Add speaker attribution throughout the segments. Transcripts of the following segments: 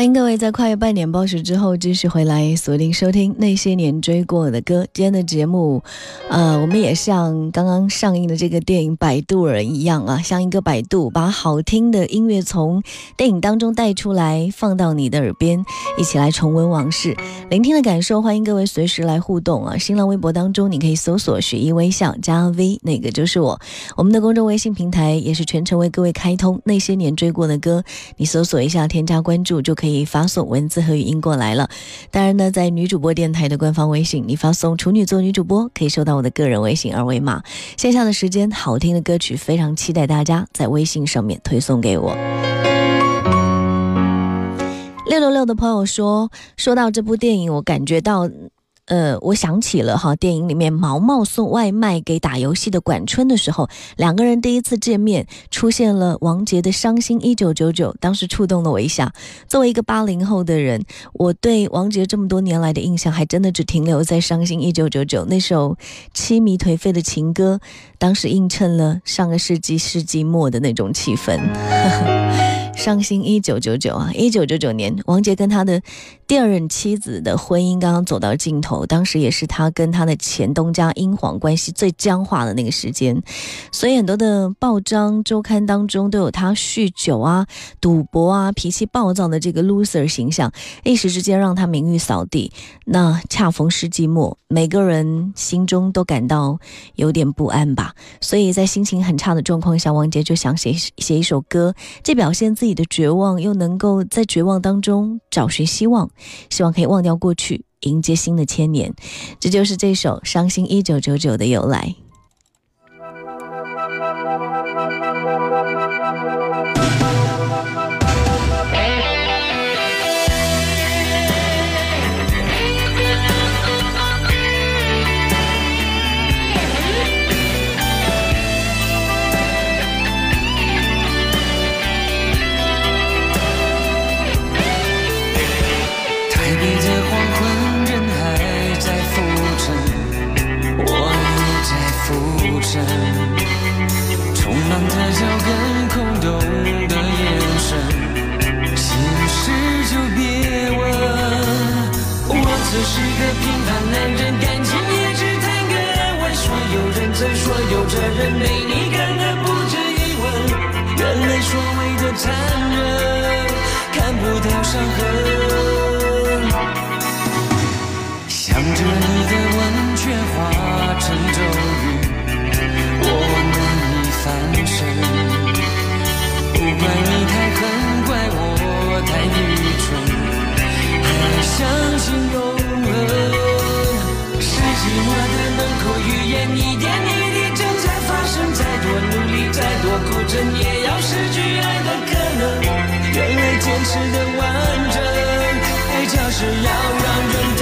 Speaker 1: 欢迎各位在跨越半点报时之后继续回来锁定收听那些年追过的歌。今天的节目，呃，我们也像刚刚上映的这个电影《摆渡人》一样啊，像一个摆渡，把好听的音乐从电影当中带出来，放到你的耳边，一起来重温往事，聆听的感受。欢迎各位随时来互动啊！新浪微博当中你可以搜索“雪衣微笑”加 V，那个就是我。我们的公众微信平台也是全程为各位开通。那些年追过的歌，你搜索一下，添加关注就可以。可以发送文字和语音过来了。当然呢，在女主播电台的官方微信，你发送“处女座女主播”，可以收到我的个人微信二维码。线下的时间，好听的歌曲，非常期待大家在微信上面推送给我。六六六的朋友说，说到这部电影，我感觉到。呃，我想起了哈，电影里面毛毛送外卖给打游戏的管春的时候，两个人第一次见面，出现了王杰的《伤心一九九九》，当时触动了我一下。作为一个八零后的人，我对王杰这么多年来的印象，还真的只停留在《伤心一九九九》那首凄迷颓废的情歌，当时映衬了上个世纪世纪末的那种气氛。伤心一九九九啊，一九九九年，王杰跟他的第二任妻子的婚姻刚刚走到尽头，当时也是他跟他的前东家英皇关系最僵化的那个时间，所以很多的报章周刊当中都有他酗酒啊、赌博啊、脾气暴躁的这个 loser 形象，一时之间让他名誉扫地。那恰逢世纪末，每个人心中都感到有点不安吧，所以在心情很差的状况下，王杰就想写写一首歌，既表现自己。的绝望，又能够在绝望当中找寻希望，希望可以忘掉过去，迎接新的千年。这就是这首《伤心一九九九》的由来。
Speaker 2: 这人被你看得不值一文原来所谓的残忍看不到伤痕。想着你的温却花孤枕也要失去爱的可能，人类坚持的完整，爱就是要让人。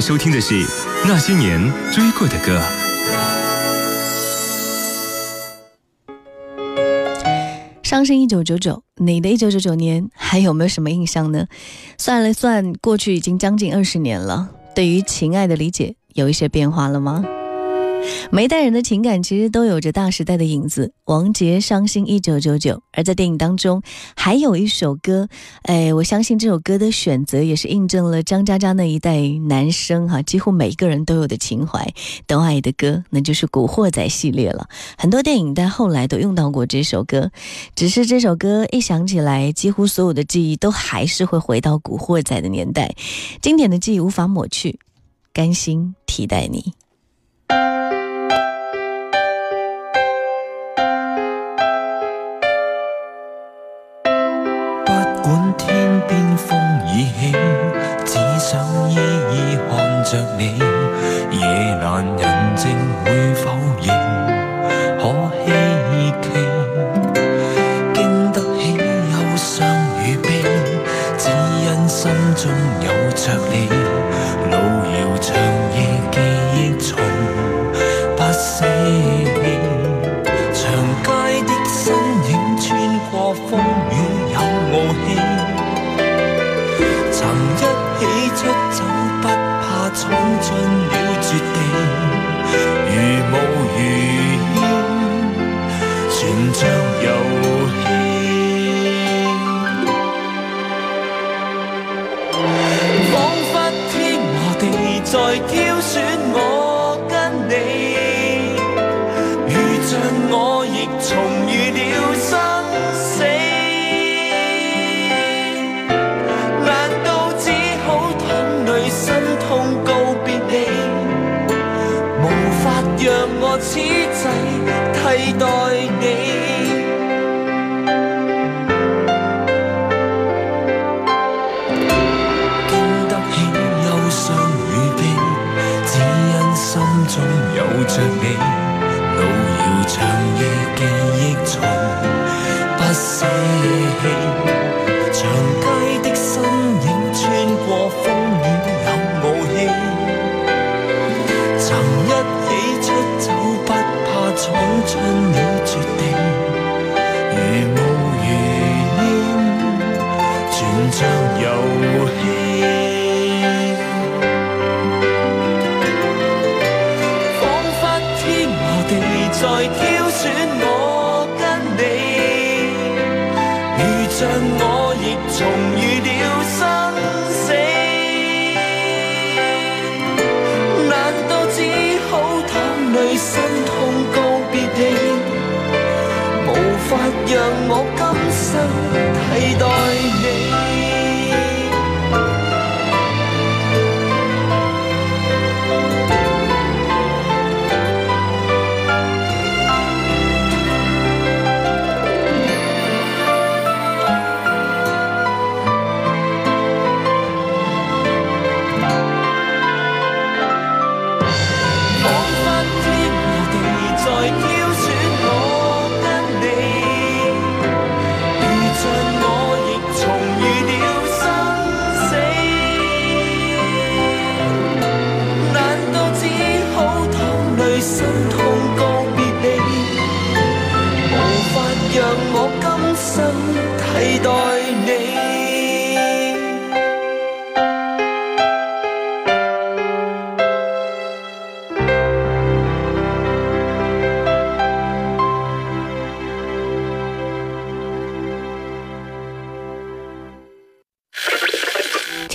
Speaker 2: 收听的是那些年追过的歌。
Speaker 1: 上升一九九九，你的一九九九年还有没有什么印象呢？算了算，过去已经将近二十年了，对于情爱的理解有一些变化了吗？每一代人的情感其实都有着大时代的影子。王杰《伤心一九九九》，而在电影当中还有一首歌，哎，我相信这首歌的选择也是印证了张嘉佳那一代男生哈，几乎每一个人都有的情怀、都爱的歌，那就是《古惑仔》系列了。很多电影在后来都用到过这首歌，只是这首歌一想起来，几乎所有的记忆都还是会回到《古惑仔》的年代，经典的记忆无法抹去，甘心替代你。
Speaker 3: 着你，夜阑人静会否仍？可希冀，经得起忧伤与悲，只因心中有着你。路遥长夜，记忆从不舍此际替代你，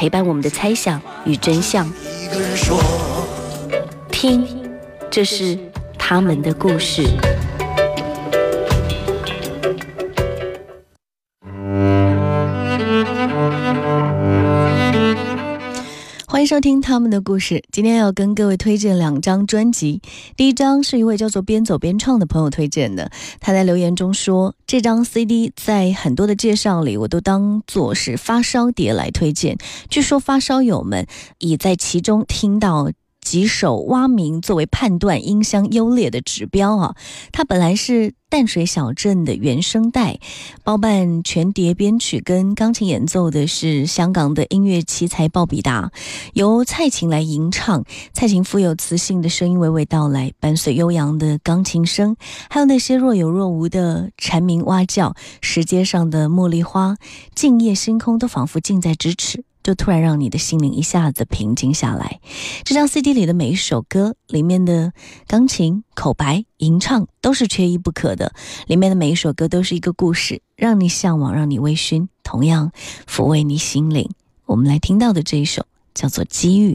Speaker 1: 陪伴我们的猜想与真相，听，这是他们的故事。听他们的故事。今天要跟各位推荐两张专辑。第一张是一位叫做边走边唱的朋友推荐的，他在留言中说，这张 CD 在很多的介绍里，我都当做是发烧碟来推荐。据说发烧友们已在其中听到。几首蛙鸣作为判断音箱优劣的指标啊，它本来是淡水小镇的原声带，包办全碟编曲跟钢琴演奏的是香港的音乐奇才鲍比达，由蔡琴来吟唱，蔡琴富有磁性的声音娓娓道来，伴随悠扬的钢琴声，还有那些若有若无的蝉鸣蛙叫，石阶上的茉莉花，静夜星空都仿佛近在咫尺。就突然让你的心灵一下子平静下来。这张 CD 里的每一首歌，里面的钢琴、口白、吟唱都是缺一不可的。里面的每一首歌都是一个故事，让你向往，让你微醺，同样抚慰你心灵。我们来听到的这一首叫做《机遇》。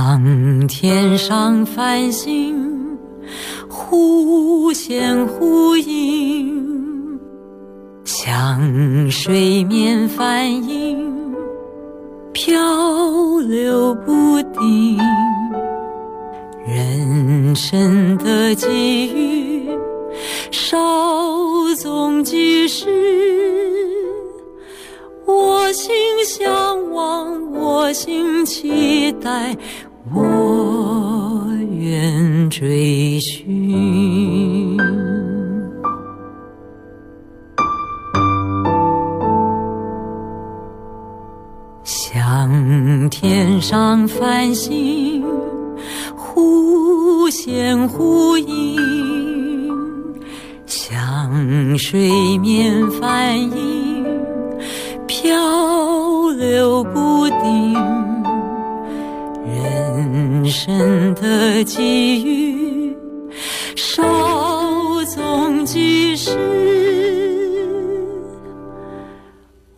Speaker 4: 当天上繁星忽现忽隐，像水面反影漂流不定。人生的机遇稍纵即逝，我心向往，我心期待。我愿追寻，像天上繁星，忽现忽隐；像水面反影，漂流不的机遇稍纵即逝，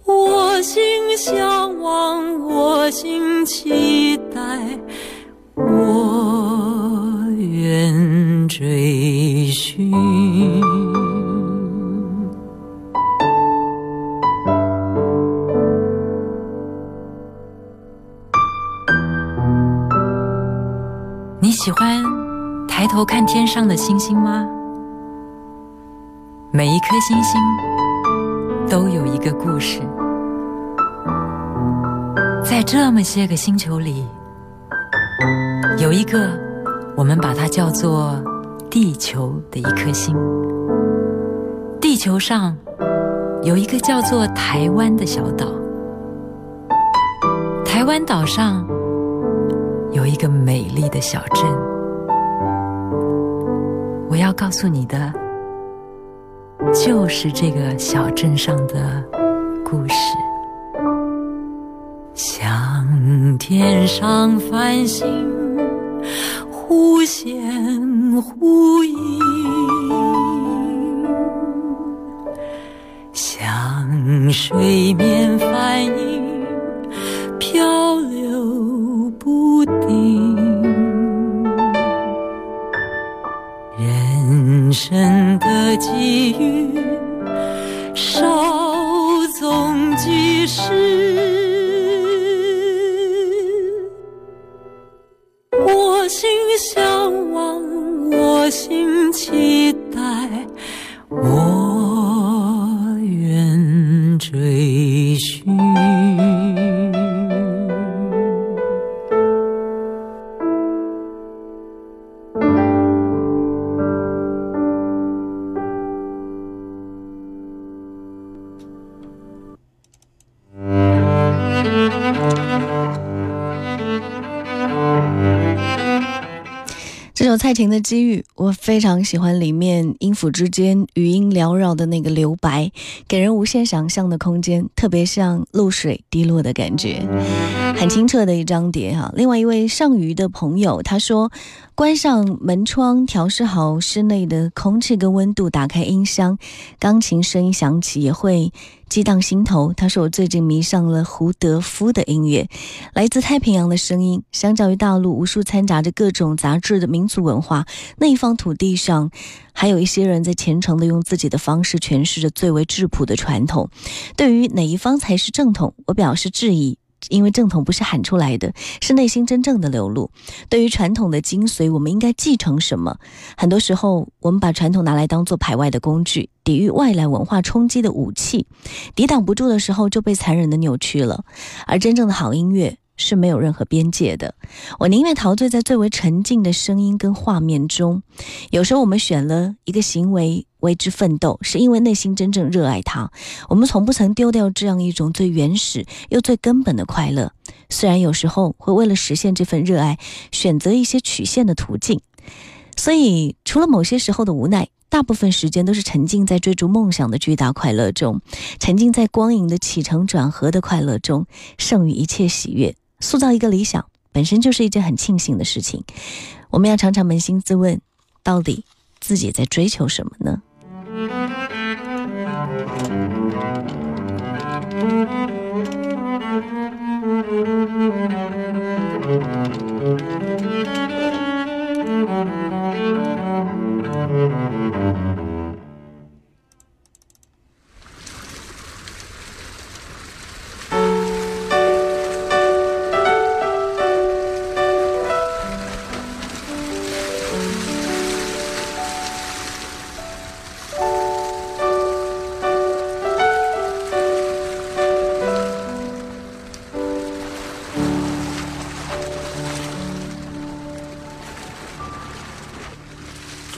Speaker 4: 我心向往，我心期待，我愿追寻。喜欢抬头看天上的星星吗？每一颗星星都有一个故事，在这么些个星球里，有一个我们把它叫做地球的一颗星。地球上有一个叫做台湾的小岛。台湾岛上有一个美丽的小镇。我要告诉你的，就是这个小镇上的故事。像天上繁星，忽现忽隐；像水面反影，人的际遇，稍纵即逝。我心向往，我心期待，我愿追寻。
Speaker 1: 爱情的《机遇》，我非常喜欢里面音符之间余音缭绕的那个留白，给人无限想象的空间，特别像露水滴落的感觉，很清澈的一张碟哈。另外一位上虞的朋友他说，关上门窗，调试好室内的空气跟温度，打开音箱，钢琴声音响起也会激荡心头。他说我最近迷上了胡德夫的音乐，来自太平洋的声音，相较于大陆无数掺杂着各种杂质的民族文化，那一方土地上，还有一些人在虔诚的用自己的方式诠释着最为质朴的传统。对于哪一方才是正统，我表示质疑。因为正统不是喊出来的，是内心真正的流露。对于传统的精髓，我们应该继承什么？很多时候，我们把传统拿来当做排外的工具，抵御外来文化冲击的武器，抵挡不住的时候就被残忍的扭曲了。而真正的好音乐是没有任何边界的。我宁愿陶醉在最为沉静的声音跟画面中。有时候，我们选了一个行为。为之奋斗，是因为内心真正热爱它。我们从不曾丢掉这样一种最原始又最根本的快乐。虽然有时候会为了实现这份热爱，选择一些曲线的途径。所以，除了某些时候的无奈，大部分时间都是沉浸在追逐梦想的巨大快乐中，沉浸在光影的起承转合的快乐中，胜于一切喜悦。塑造一个理想，本身就是一件很庆幸的事情。我们要常常扪心自问，到底自己在追求什么呢？Mm-hmm.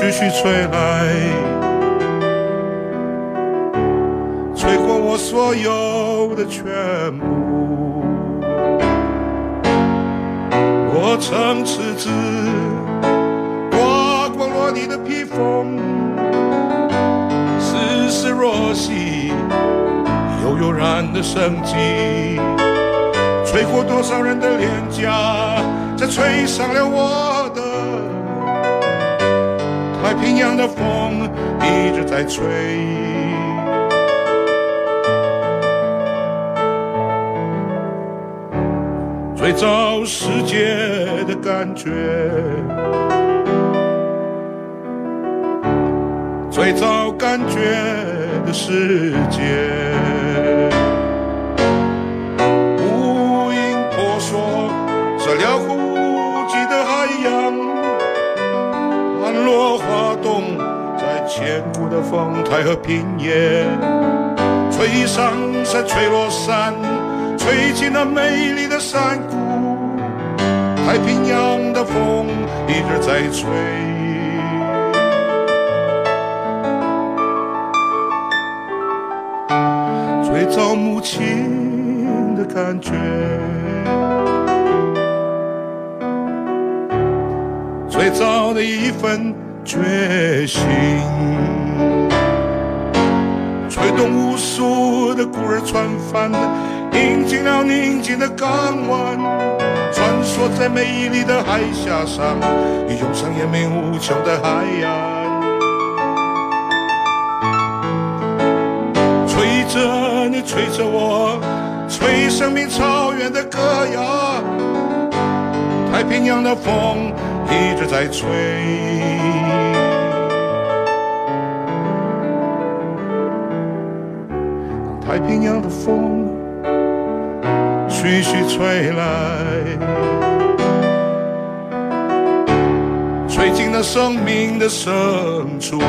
Speaker 5: 徐徐吹来，吹过我所有的全部。我曾赤子刮光了你的披风，丝丝若细，悠悠然的生机，吹过多少人的脸颊，才吹上了我。平洋的风一直在吹，最早世界的感觉，最早感觉的世界。滑动在千古的风，台和平野，吹上山，吹落山，吹进了美丽的山谷。太平洋的风一直在吹，最早母亲的感觉，最早的一份决心，吹动无数的孤儿船帆，引进了宁静的港湾。穿梭在美丽的海峡上，涌上延绵无穷的海岸。吹着你，吹着我，吹生命草原的歌谣。太平洋的风一直在吹，太平洋的风。徐徐吹来，吹进了生命的深处。